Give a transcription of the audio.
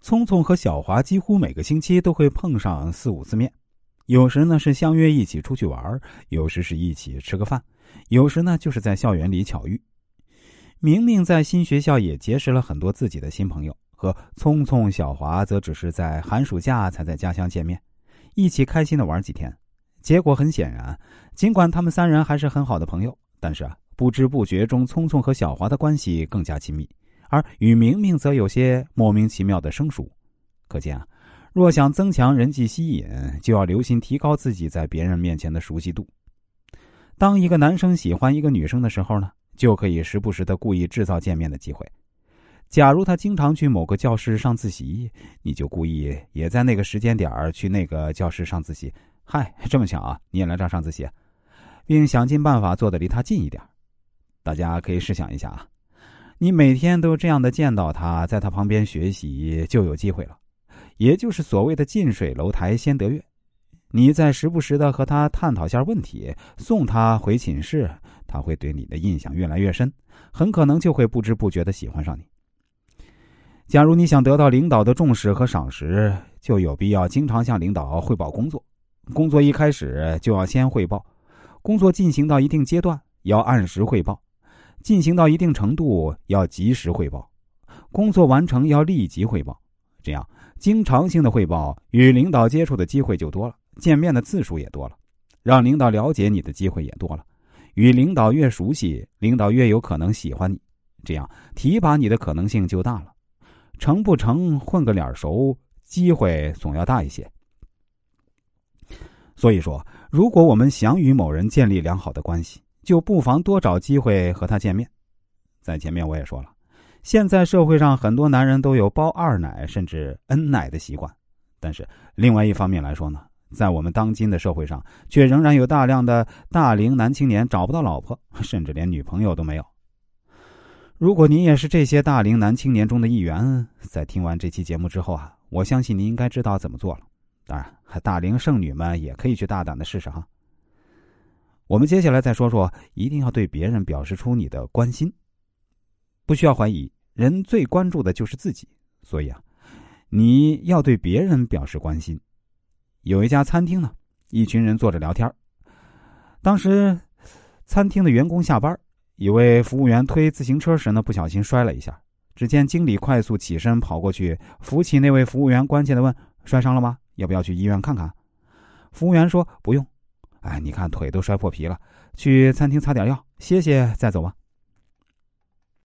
聪聪和小华几乎每个星期都会碰上四五次面，有时呢是相约一起出去玩，有时是一起吃个饭，有时呢就是在校园里巧遇。明明在新学校也结识了很多自己的新朋友，和聪聪、小华则只是在寒暑假才在家乡见面，一起开心的玩几天。结果很显然，尽管他们三人还是很好的朋友，但是啊，不知不觉中，聪聪和小华的关系更加亲密。而与明明则有些莫名其妙的生疏，可见啊，若想增强人际吸引，就要留心提高自己在别人面前的熟悉度。当一个男生喜欢一个女生的时候呢，就可以时不时的故意制造见面的机会。假如他经常去某个教室上自习，你就故意也在那个时间点去那个教室上自习。嗨，这么巧啊，你也来这上自习，并想尽办法坐的离他近一点。大家可以试想一下啊。你每天都这样的见到他，在他旁边学习就有机会了，也就是所谓的近水楼台先得月。你再时不时的和他探讨下问题，送他回寝室，他会对你的印象越来越深，很可能就会不知不觉的喜欢上你。假如你想得到领导的重视和赏识，就有必要经常向领导汇报工作。工作一开始就要先汇报，工作进行到一定阶段要按时汇报。进行到一定程度要及时汇报，工作完成要立即汇报，这样经常性的汇报，与领导接触的机会就多了，见面的次数也多了，让领导了解你的机会也多了。与领导越熟悉，领导越有可能喜欢你，这样提拔你的可能性就大了。成不成混个脸熟，机会总要大一些。所以说，如果我们想与某人建立良好的关系，就不妨多找机会和他见面。在前面我也说了，现在社会上很多男人都有包二奶甚至恩奶的习惯，但是另外一方面来说呢，在我们当今的社会上，却仍然有大量的大龄男青年找不到老婆，甚至连女朋友都没有。如果您也是这些大龄男青年中的一员，在听完这期节目之后啊，我相信您应该知道怎么做了。当然，大龄剩女们也可以去大胆的试试哈。我们接下来再说说，一定要对别人表示出你的关心。不需要怀疑，人最关注的就是自己，所以啊，你要对别人表示关心。有一家餐厅呢，一群人坐着聊天当时，餐厅的员工下班，一位服务员推自行车时呢，不小心摔了一下。只见经理快速起身跑过去扶起那位服务员，关切的问：“摔伤了吗？要不要去医院看看？”服务员说：“不用。”哎，你看腿都摔破皮了，去餐厅擦点药，歇歇再走吧。